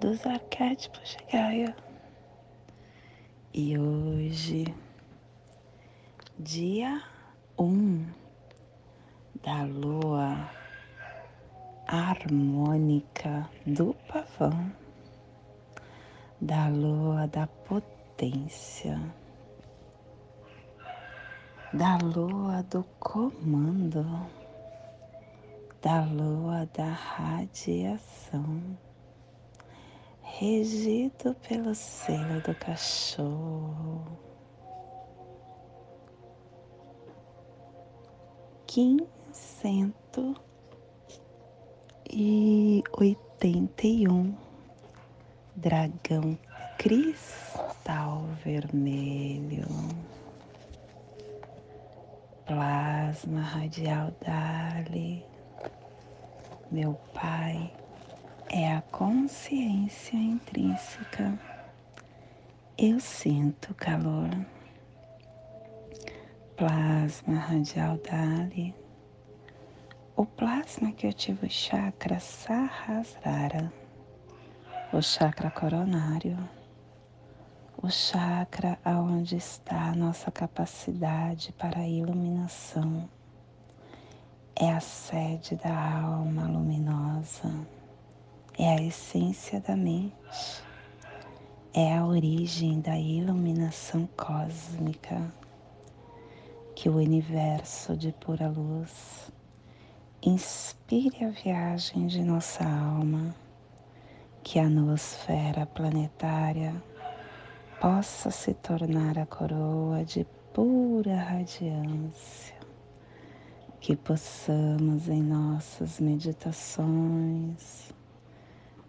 dos arquétipos de Gaia. E hoje, dia 1 um da lua harmônica do pavão, da lua da potência, da lua do comando, da lua da radiação regido pelo selo do cachorro. Quinzento e oitenta e um dragão cristal vermelho, plasma radial Dali, meu pai é a consciência intrínseca. Eu sinto calor. Plasma radial Dali. O plasma que ativa o chakra Sahasrara, o chakra coronário, o chakra aonde está a nossa capacidade para a iluminação. É a sede da alma luminosa é a essência da mente, é a origem da iluminação cósmica que o universo de pura luz inspire a viagem de nossa alma, que a nosfera planetária possa se tornar a coroa de pura radiância, que possamos em nossas meditações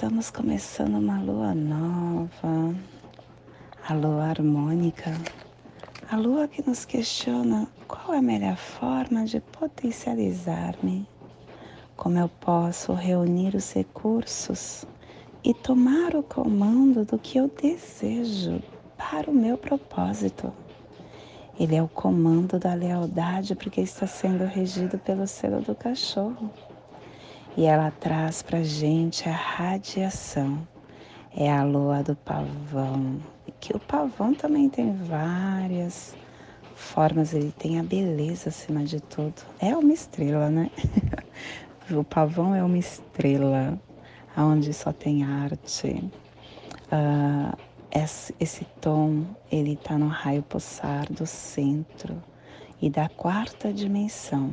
Estamos começando uma lua nova, a lua harmônica, a lua que nos questiona qual é a melhor forma de potencializar-me, como eu posso reunir os recursos e tomar o comando do que eu desejo para o meu propósito. Ele é o comando da lealdade porque está sendo regido pelo selo do cachorro e ela traz para gente a radiação. É a lua do pavão, que o pavão também tem várias formas, ele tem a beleza acima de tudo. É uma estrela, né? o pavão é uma estrela, onde só tem arte. Uh, esse, tom, ele está no raio pulsar do centro e da quarta dimensão.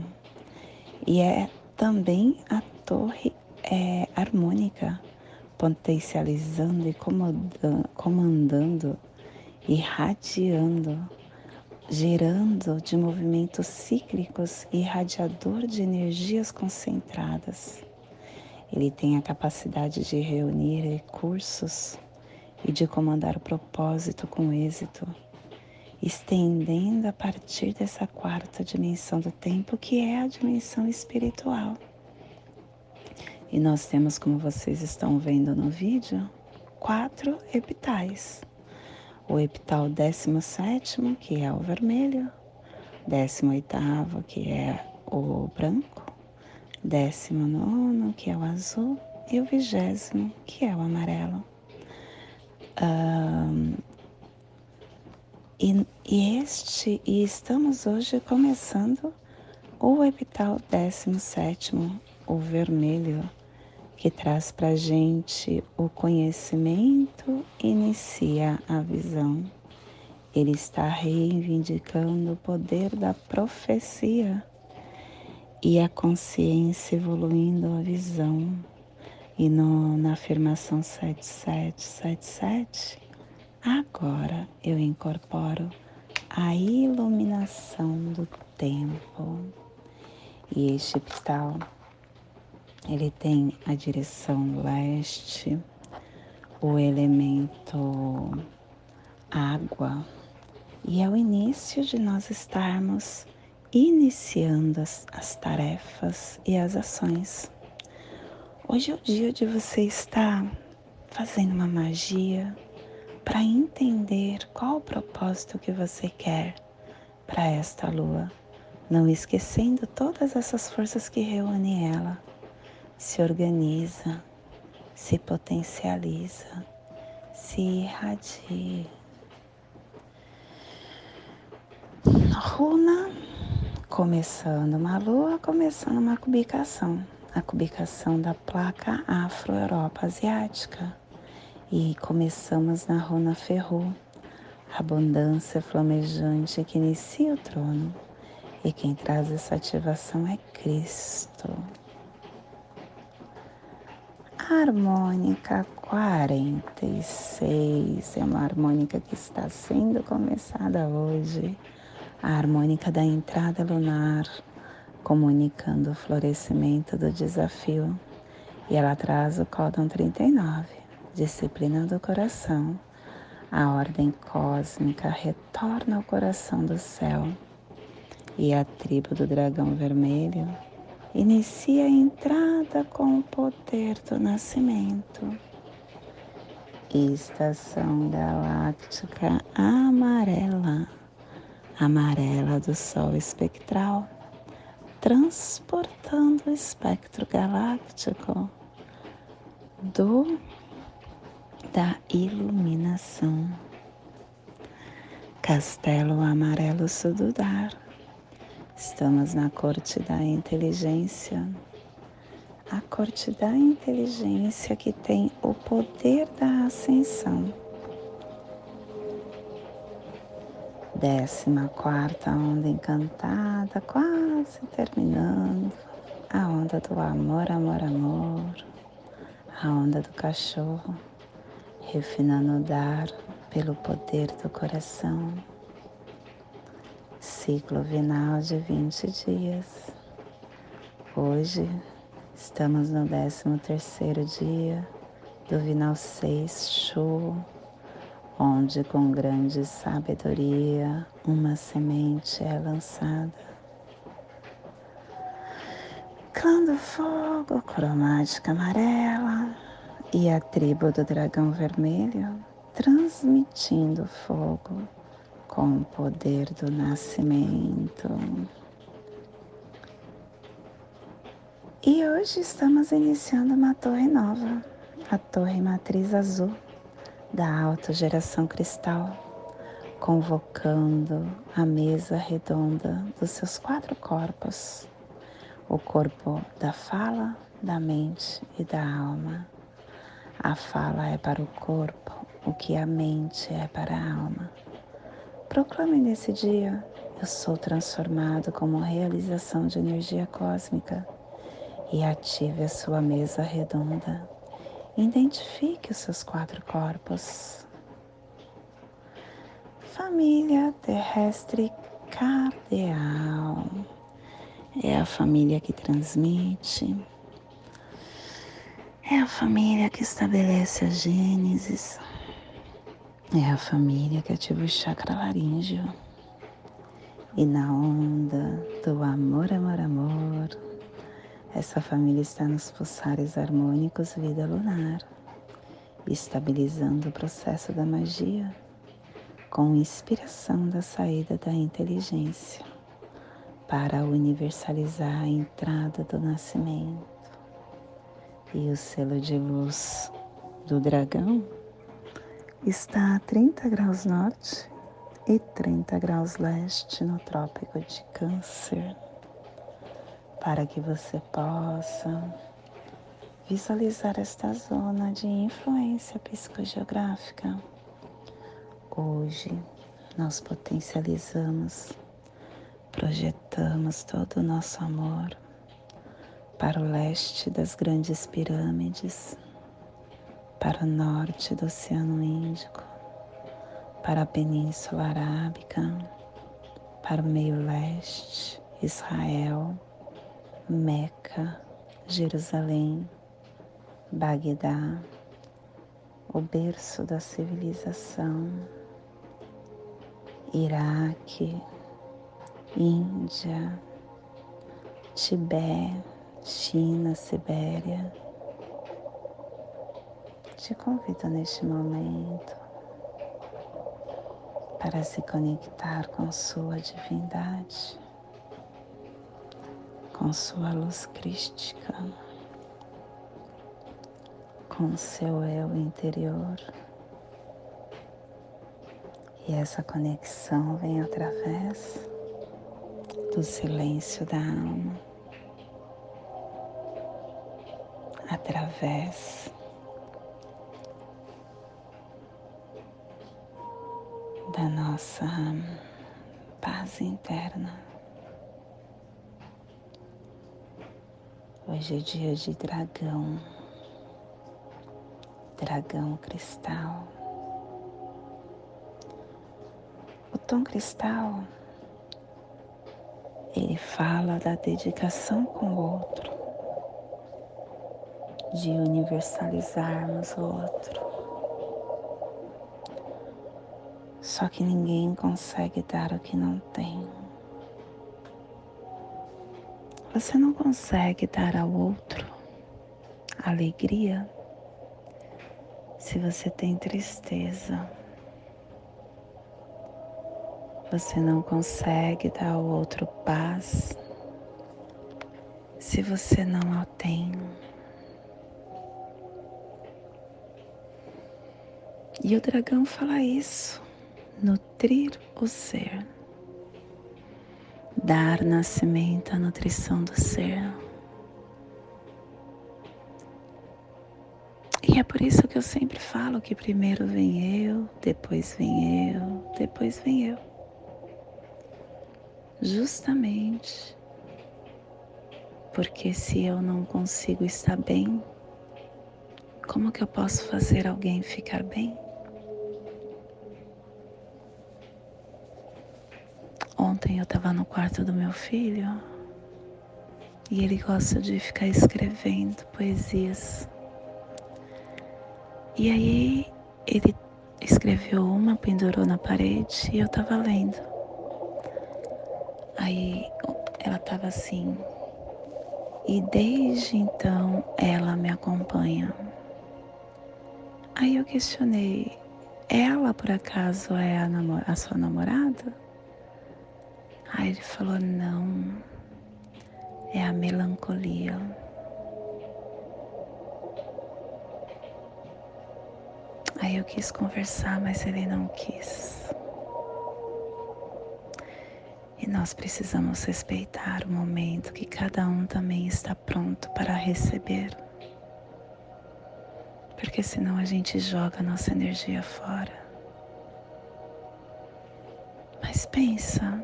E é também a torre é, harmônica, potencializando e comandando, comandando, irradiando, gerando de movimentos cíclicos e irradiador de energias concentradas. Ele tem a capacidade de reunir recursos e de comandar o propósito com êxito, estendendo a partir dessa quarta dimensão do tempo, que é a dimensão espiritual. E nós temos, como vocês estão vendo no vídeo, quatro epitais. O epital 17, que é o vermelho, 18, que é o branco, 19, que é o azul, e o vigésimo, que é o amarelo. Um, e, e, este, e estamos hoje começando o epital 17, o vermelho, que traz para gente o conhecimento, inicia a visão. Ele está reivindicando o poder da profecia e a consciência evoluindo a visão. E no, na afirmação 7777, agora eu incorporo a iluminação do tempo. E este epital, ele tem a direção leste, o elemento água, e é o início de nós estarmos iniciando as, as tarefas e as ações. Hoje é o dia de você estar fazendo uma magia para entender qual o propósito que você quer para esta lua, não esquecendo todas essas forças que reúnem ela. Se organiza, se potencializa, se irradia. Runa começando uma lua, começando uma cubicação, a cubicação da placa Afro-Europa Asiática. E começamos na runa Ferru, abundância flamejante que inicia o trono. E quem traz essa ativação é Cristo. Harmônica 46 é uma harmônica que está sendo começada hoje a harmônica da entrada lunar, comunicando o florescimento do desafio. E ela traz o códon 39, disciplina do coração. A ordem cósmica retorna ao coração do céu. E a tribo do dragão vermelho inicia a entrada com o poder do nascimento. Estação galáctica amarela amarela do Sol espectral, transportando o espectro galáctico do da iluminação. Castelo Amarelo Sududar. Estamos na corte da inteligência. A corte da inteligência que tem o poder da ascensão Décima quarta onda encantada, quase terminando. A onda do amor, amor, amor. A onda do cachorro, refinando o dar pelo poder do coração. Ciclo vinal de 20 dias. Hoje estamos no 13 terceiro dia do Vinal 6 Show onde com grande sabedoria uma semente é lançada. Clã do fogo, cromática amarela e a tribo do dragão vermelho transmitindo fogo com o poder do nascimento. E hoje estamos iniciando uma torre nova, a Torre Matriz Azul da alta geração cristal, convocando a mesa redonda dos seus quatro corpos, o corpo da fala, da mente e da alma. A fala é para o corpo o que a mente é para a alma. Proclame nesse dia: eu sou transformado como realização de energia cósmica e ative a sua mesa redonda. Identifique os seus quatro corpos. Família terrestre cardeal. É a família que transmite, é a família que estabelece a gênesis, é a família que ativa o chakra laríngeo. E na onda do amor, amor, amor, essa família está nos pulsares harmônicos vida lunar, estabilizando o processo da magia com inspiração da saída da inteligência para universalizar a entrada do nascimento. E o selo de luz do dragão está a 30 graus norte e 30 graus leste no Trópico de Câncer para que você possa visualizar esta zona de influência psicogeográfica. Hoje nós potencializamos, projetamos todo o nosso amor para o leste das grandes pirâmides, para o norte do Oceano Índico, para a Península Arábica, para o meio leste, Israel, Meca, Jerusalém, Bagdá, o berço da civilização, Iraque, Índia, Tibete, China, Sibéria. Te convido neste momento para se conectar com sua divindade, com sua luz crística com seu eu interior. E essa conexão vem através do silêncio da alma, através nossa paz interna. Hoje é dia de dragão dragão cristal. O tom cristal, ele fala da dedicação com o outro, de universalizarmos o outro. Só que ninguém consegue dar o que não tem. Você não consegue dar ao outro alegria se você tem tristeza, você não consegue dar ao outro paz se você não a tem. E o dragão fala isso: nutrir o ser, dar nascimento à nutrição do ser. E é por isso que eu sempre falo que primeiro vem eu, depois vem eu, depois vem eu. Justamente porque se eu não consigo estar bem, como que eu posso fazer alguém ficar bem? Ontem eu estava no quarto do meu filho e ele gosta de ficar escrevendo poesias e aí ele escreveu uma, pendurou na parede e eu tava lendo. Aí ela tava assim. E desde então ela me acompanha. Aí eu questionei: ela por acaso é a, a sua namorada? Aí ele falou: não, é a melancolia. Aí eu quis conversar, mas ele não quis. E nós precisamos respeitar o momento que cada um também está pronto para receber. Porque senão a gente joga a nossa energia fora. Mas pensa,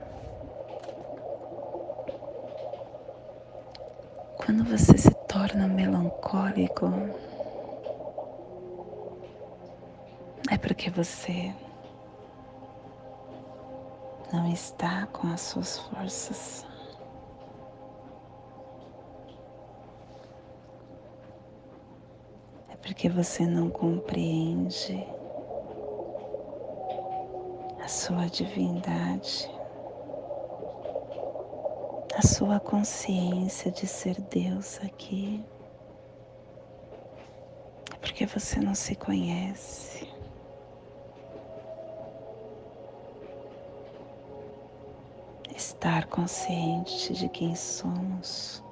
quando você se torna melancólico, é porque você não está com as suas forças. É porque você não compreende a sua divindade, a sua consciência de ser Deus aqui. É porque você não se conhece. estar consciente de quem somos,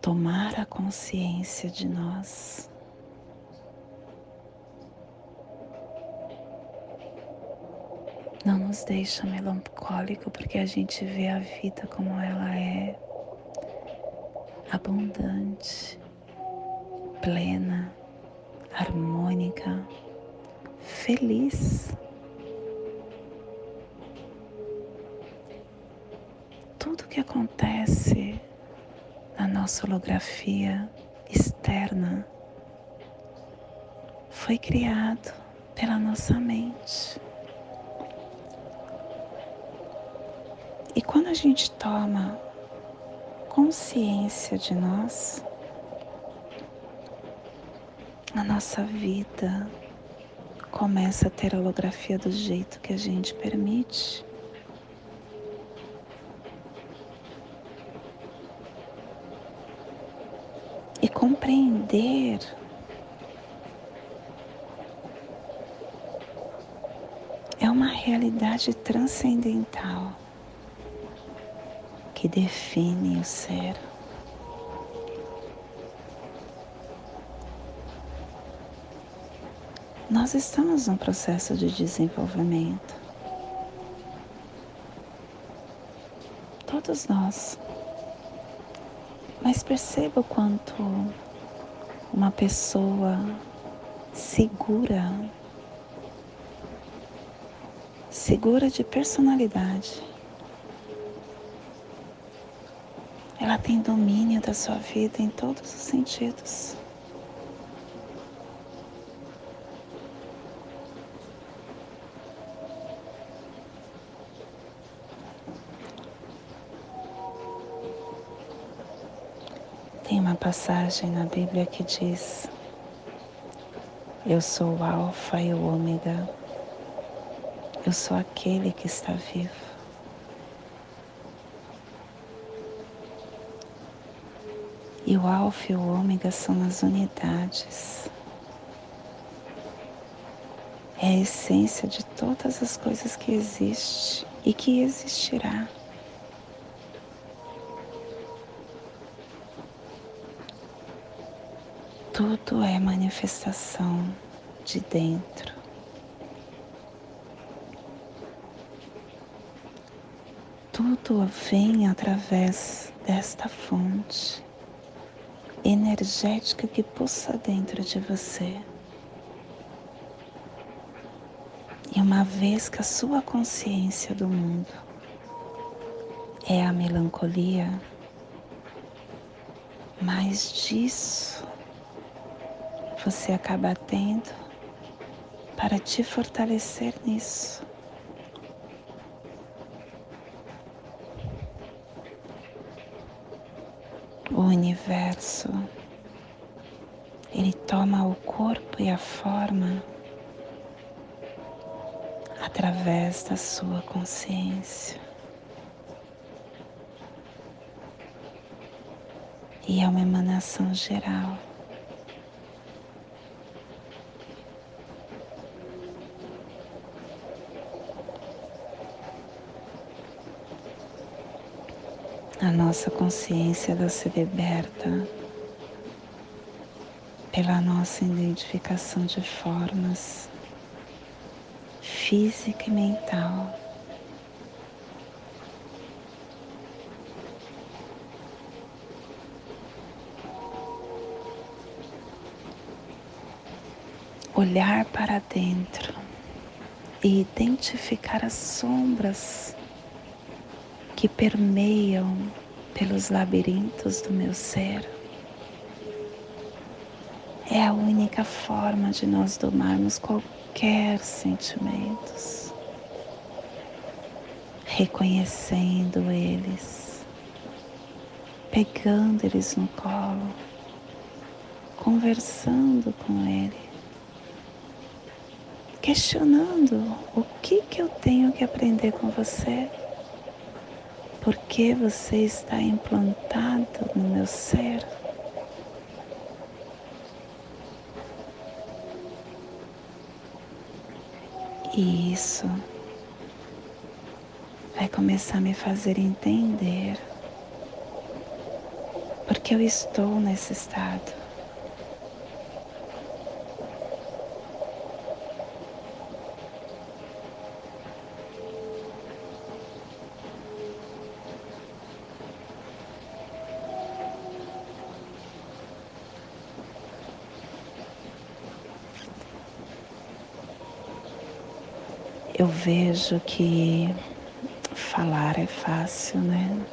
tomar a consciência de nós. Nos deixa melancólico porque a gente vê a vida como ela é. abundante, plena, harmônica, feliz. Tudo que acontece na nossa holografia externa foi criado pela nossa mente. E quando a gente toma consciência de nós, a nossa vida começa a ter holografia do jeito que a gente permite. E compreender é uma realidade transcendental que define o ser. Nós estamos num processo de desenvolvimento. Todos nós. Mas perceba o quanto uma pessoa segura, segura de personalidade, ela tem domínio da sua vida em todos os sentidos. Tem uma passagem na Bíblia que diz: Eu sou o Alfa e o Ômega, eu sou aquele que está vivo. E o alfa e o ômega são as unidades. É a essência de todas as coisas que existe e que existirá. Tudo é manifestação de dentro. Tudo vem através desta fonte energética que pulsa dentro de você. E uma vez que a sua consciência do mundo é a melancolia, mais disso você acaba tendo para te fortalecer nisso. O universo, ele toma o corpo e a forma através da sua consciência. E é uma emanação geral. A nossa consciência ela se liberta pela nossa identificação de formas física e mental. Olhar para dentro e identificar as sombras que permeiam pelos labirintos do meu ser. É a única forma de nós domarmos qualquer sentimentos, reconhecendo eles, pegando eles no colo, conversando com ele, questionando o que que eu tenho que aprender com você porque você está implantado no meu ser. E isso vai começar a me fazer entender porque eu estou nesse estado. Eu vejo que falar é fácil, né?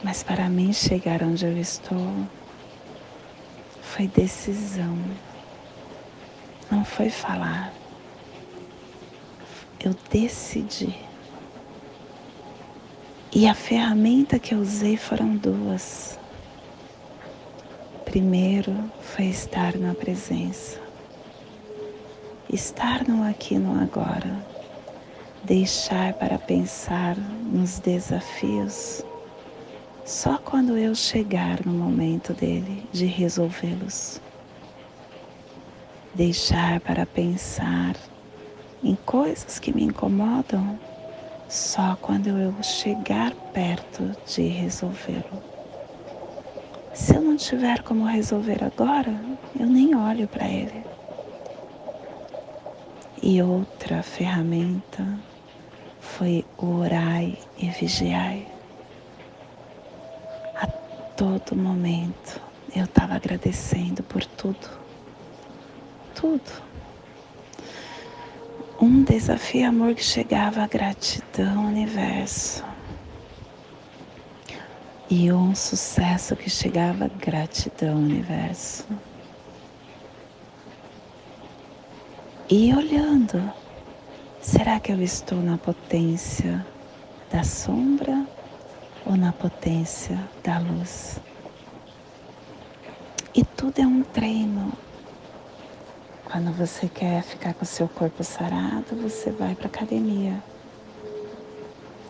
Mas para mim chegar onde eu estou foi decisão, não foi falar. Eu decidi. E a ferramenta que eu usei foram duas. Primeiro foi estar na presença, estar no aqui no agora, deixar para pensar nos desafios só quando eu chegar no momento dele de resolvê-los. Deixar para pensar em coisas que me incomodam só quando eu chegar perto de resolvê-lo. Se eu não tiver como resolver agora, eu nem olho para ele. E outra ferramenta foi o orai e vigiai todo momento eu estava agradecendo por tudo. Tudo. Um desafio amor que chegava a gratidão, universo. E um sucesso que chegava gratidão, universo. E olhando, será que eu estou na potência da sombra ou na potência da luz. E tudo é um treino. Quando você quer ficar com seu corpo sarado, você vai para academia.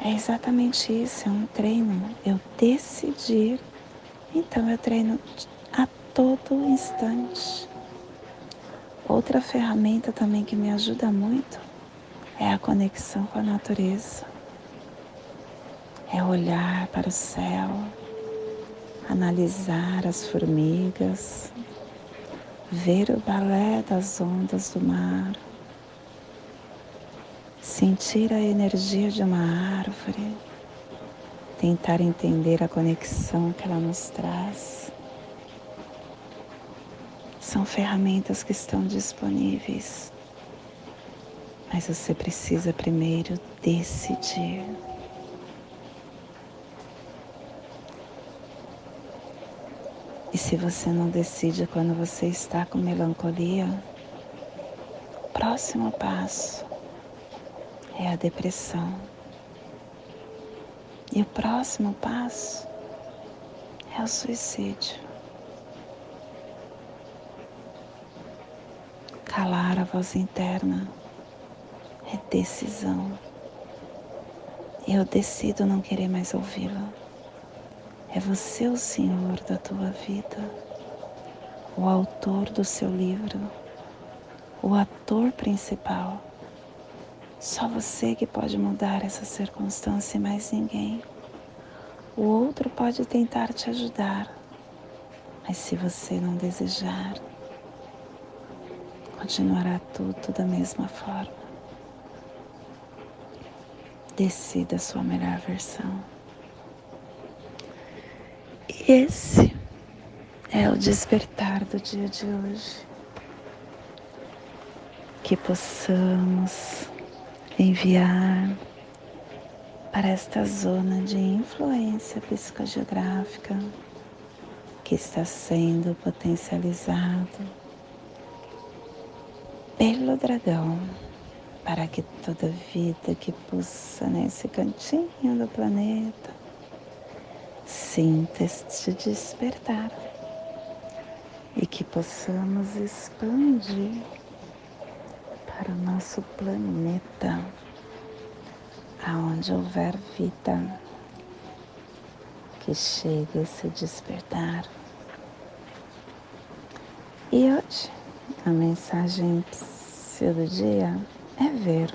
É exatamente isso, é um treino. Eu decidir, então eu treino a todo instante. Outra ferramenta também que me ajuda muito é a conexão com a natureza é olhar para o céu, analisar as formigas, ver o balé das ondas do mar, sentir a energia de uma árvore, tentar entender a conexão que ela nos traz. São ferramentas que estão disponíveis, mas você precisa primeiro decidir. E se você não decide quando você está com melancolia, próximo passo é a depressão. E o próximo passo é o suicídio. Calar a voz interna é decisão. Eu decido não querer mais ouvi-la. É você o Senhor da tua vida, o autor do seu livro, o ator principal. Só você que pode mudar essa circunstância e mais ninguém. O outro pode tentar te ajudar, mas se você não desejar, continuará tudo da mesma forma. Decida a sua melhor versão. E esse é o despertar do dia de hoje. Que possamos enviar para esta zona de influência psicogeográfica que está sendo potencializado pelo dragão, para que toda vida que pulsa nesse cantinho do planeta sinta este despertar e que possamos expandir para o nosso planeta, aonde houver vida, que chegue a se despertar. E hoje a mensagem do dia é ver.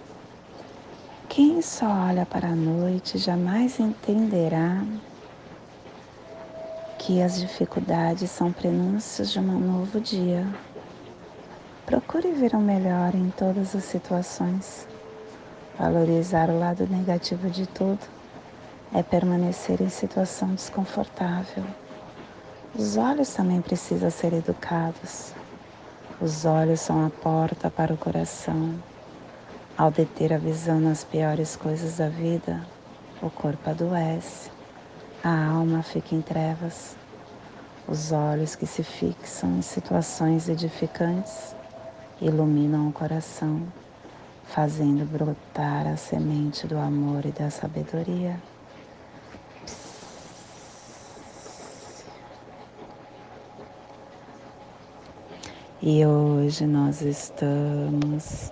Quem só olha para a noite jamais entenderá que as dificuldades são prenúncios de um novo dia. Procure ver o melhor em todas as situações. Valorizar o lado negativo de tudo é permanecer em situação desconfortável. Os olhos também precisam ser educados. Os olhos são a porta para o coração. Ao deter a visão nas piores coisas da vida, o corpo adoece, a alma fica em trevas. Os olhos que se fixam em situações edificantes iluminam o coração, fazendo brotar a semente do amor e da sabedoria. E hoje nós estamos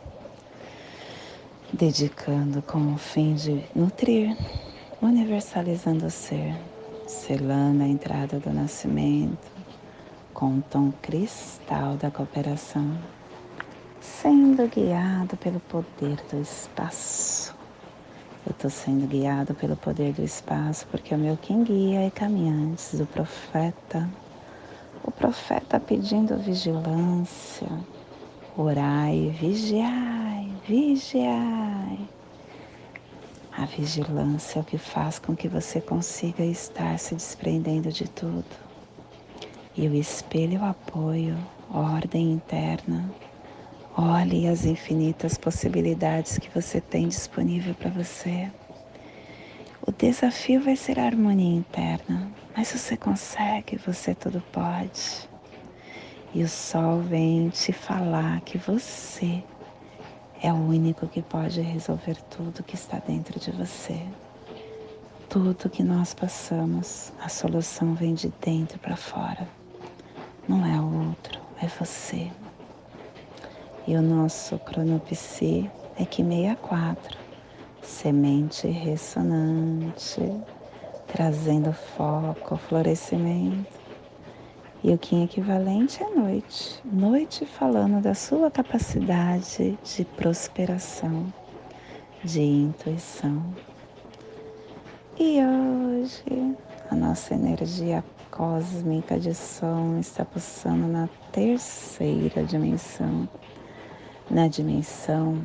dedicando com o fim de nutrir, universalizando o ser, selando a entrada do nascimento com o tom cristal da cooperação, sendo guiado pelo poder do espaço. Eu estou sendo guiado pelo poder do espaço porque o meu quem guia é caminhantes do profeta o profeta pedindo vigilância, orai, vigiai, vigiai. A vigilância é o que faz com que você consiga estar se desprendendo de tudo. E o espelho o apoio, ordem interna. Olhe as infinitas possibilidades que você tem disponível para você. O desafio vai ser a harmonia interna, mas você consegue, você tudo pode. E o sol vem te falar que você é o único que pode resolver tudo que está dentro de você. Tudo que nós passamos, a solução vem de dentro para fora. Não é o outro, é você. E o nosso cronopsi é que 64 semente ressonante, trazendo foco, florescimento. E o Kim equivalente é noite. Noite falando da sua capacidade de prosperação, de intuição. E hoje a nossa energia cósmica de som está pulsando na terceira dimensão, na dimensão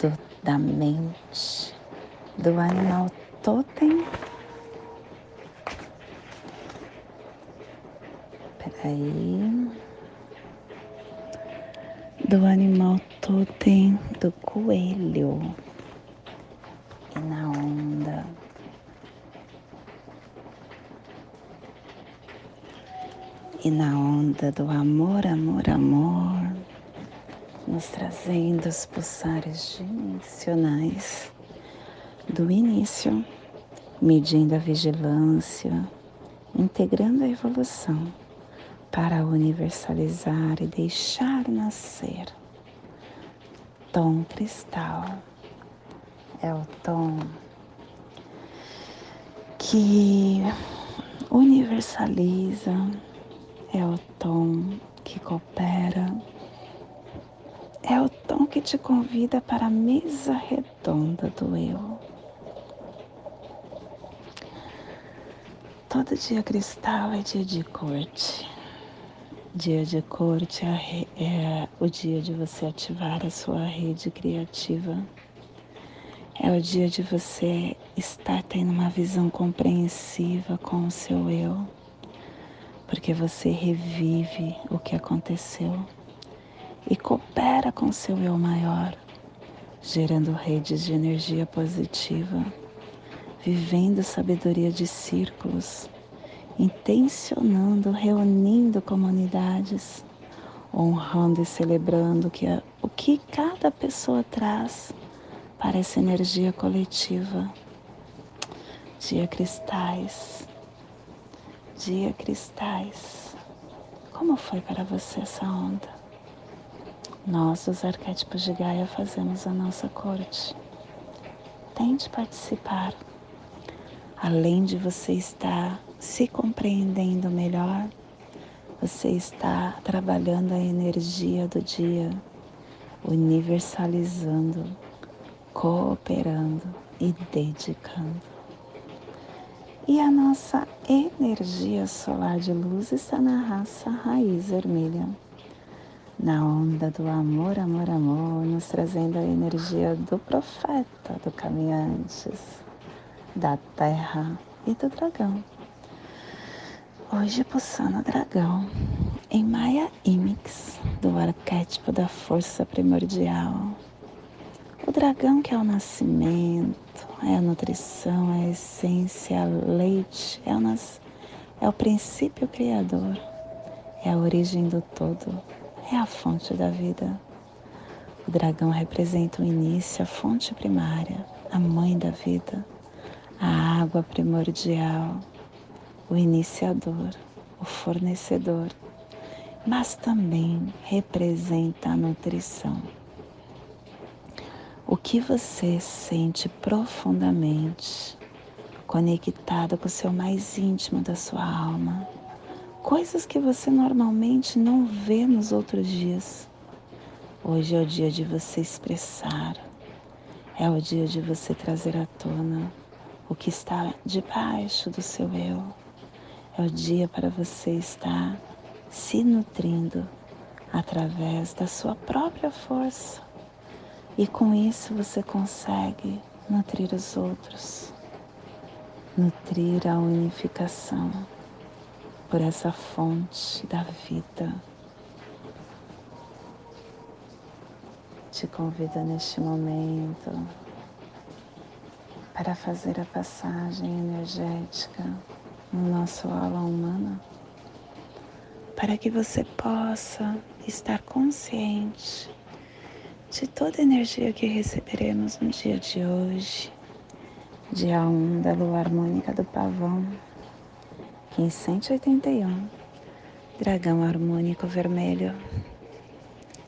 do da mente do animal totem. Peraí. Do animal totem do coelho. E na onda. E na onda do amor, amor, amor nos trazendo os pulsares dimensionais do início, medindo a vigilância, integrando a evolução para universalizar e deixar nascer. Tom cristal é o tom que universaliza, é o tom que coopera é o tom que te convida para a mesa redonda do eu. Todo dia cristal é dia de corte. Dia de corte é, é o dia de você ativar a sua rede criativa. É o dia de você estar tendo uma visão compreensiva com o seu eu, porque você revive o que aconteceu e coopera com seu eu maior, gerando redes de energia positiva, vivendo sabedoria de círculos, intencionando, reunindo comunidades, honrando e celebrando que o que cada pessoa traz para essa energia coletiva. Dia cristais, dia cristais. Como foi para você essa onda? Nós, os arquétipos de Gaia, fazemos a nossa corte. Tente participar. Além de você estar se compreendendo melhor, você está trabalhando a energia do dia, universalizando, cooperando e dedicando. E a nossa energia solar de luz está na raça raiz vermelha na onda do amor, amor, amor, nos trazendo a energia do profeta, do caminhantes, da terra e do dragão. Hoje pulsando dragão Em Maya Imix, do arquétipo da força primordial, o dragão que é o nascimento, é a nutrição, é a essência, é a leite, é o, nas... é o princípio criador, é a origem do todo, é a fonte da vida. O dragão representa o início, a fonte primária, a mãe da vida, a água primordial, o iniciador, o fornecedor mas também representa a nutrição. O que você sente profundamente, conectado com o seu mais íntimo da sua alma, coisas que você normalmente não vê nos outros dias. Hoje é o dia de você expressar, é o dia de você trazer à tona o que está debaixo do seu eu. É o dia para você estar se nutrindo através da sua própria força. E com isso você consegue nutrir os outros, nutrir a unificação por essa fonte da vida. Te convido neste momento para fazer a passagem energética no nosso aula humana para que você possa estar consciente de toda a energia que receberemos no dia de hoje, dia 1 da lua harmônica do pavão, 1581, dragão harmônico vermelho.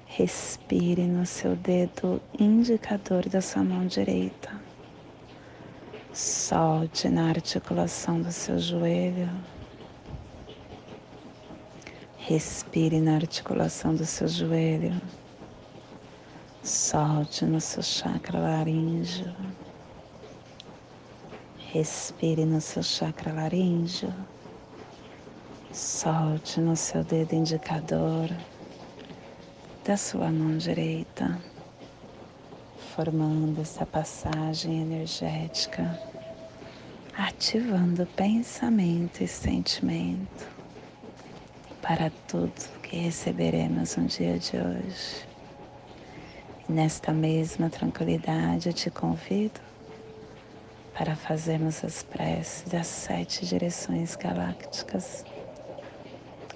Respire no seu dedo indicador da sua mão direita. Solte na articulação do seu joelho Respire na articulação do seu joelho. Solte no seu chakra laríngeo. Respire no seu chakra laríngeo. Solte no seu dedo indicador da sua mão direita, formando essa passagem energética, ativando pensamento e sentimento para tudo que receberemos no dia de hoje. E nesta mesma tranquilidade eu te convido para fazermos as preces das sete direções galácticas,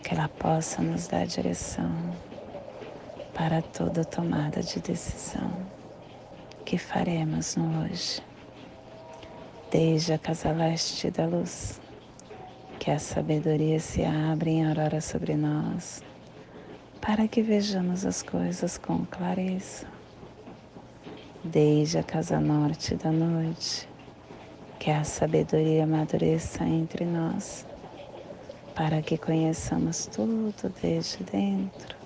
que ela possa nos dar direção para toda tomada de decisão que faremos no hoje. Desde a casa leste da luz que a sabedoria se abra em aurora sobre nós, para que vejamos as coisas com clareza. Desde a casa norte da noite, que a sabedoria amadureça entre nós, para que conheçamos tudo desde dentro.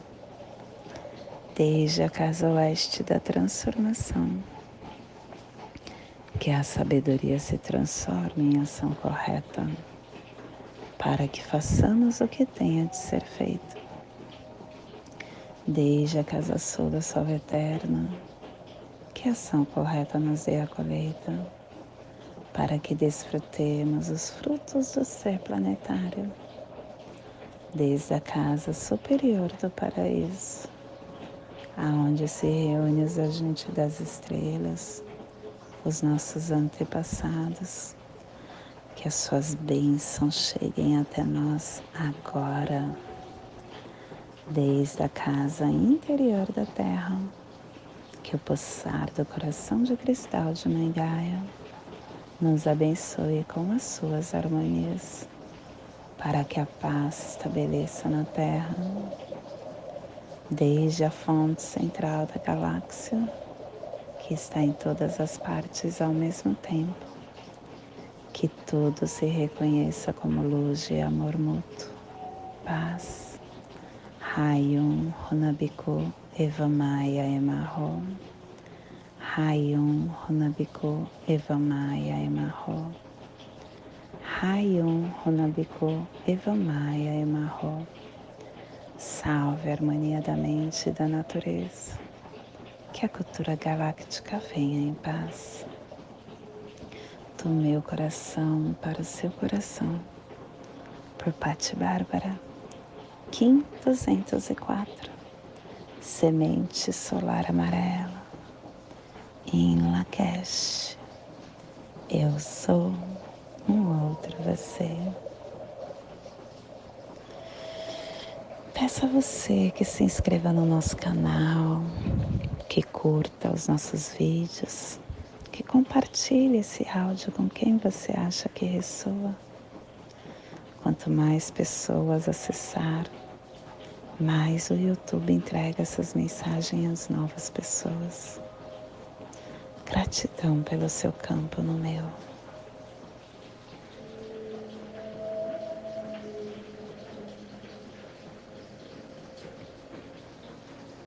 Desde a casa oeste da transformação, que a sabedoria se transforme em ação correta para que façamos o que tenha de ser feito. Desde a casa sul da salva eterna, que a ação correta nos dê a colheita, para que desfrutemos os frutos do ser planetário. Desde a casa superior do paraíso, aonde se reúne os agentes das estrelas, os nossos antepassados, que as suas bênçãos cheguem até nós agora, desde a casa interior da Terra, que o pulsar do coração de cristal de Mãe Gaia nos abençoe com as suas harmonias, para que a paz estabeleça na Terra, desde a fonte central da galáxia, que está em todas as partes ao mesmo tempo que tudo se reconheça como luz e amor mútuo. Paz. Rayum Runabiku Evamaya Emarro. Rayum Runabiku Evamaya Emarro. Rayum Runabiku Evamaya Emarro. Salve a harmonia da mente e da natureza. Que a cultura galáctica venha em paz do meu coração para o seu coração, por Patti Bárbara. Kim 204, Semente Solar Amarela, em Lakesh. Eu sou um outro você. Peço a você que se inscreva no nosso canal, que curta os nossos vídeos, que compartilhe esse áudio com quem você acha que ressoa. Quanto mais pessoas acessar, mais o YouTube entrega essas mensagens às novas pessoas. Gratidão pelo seu campo no meu.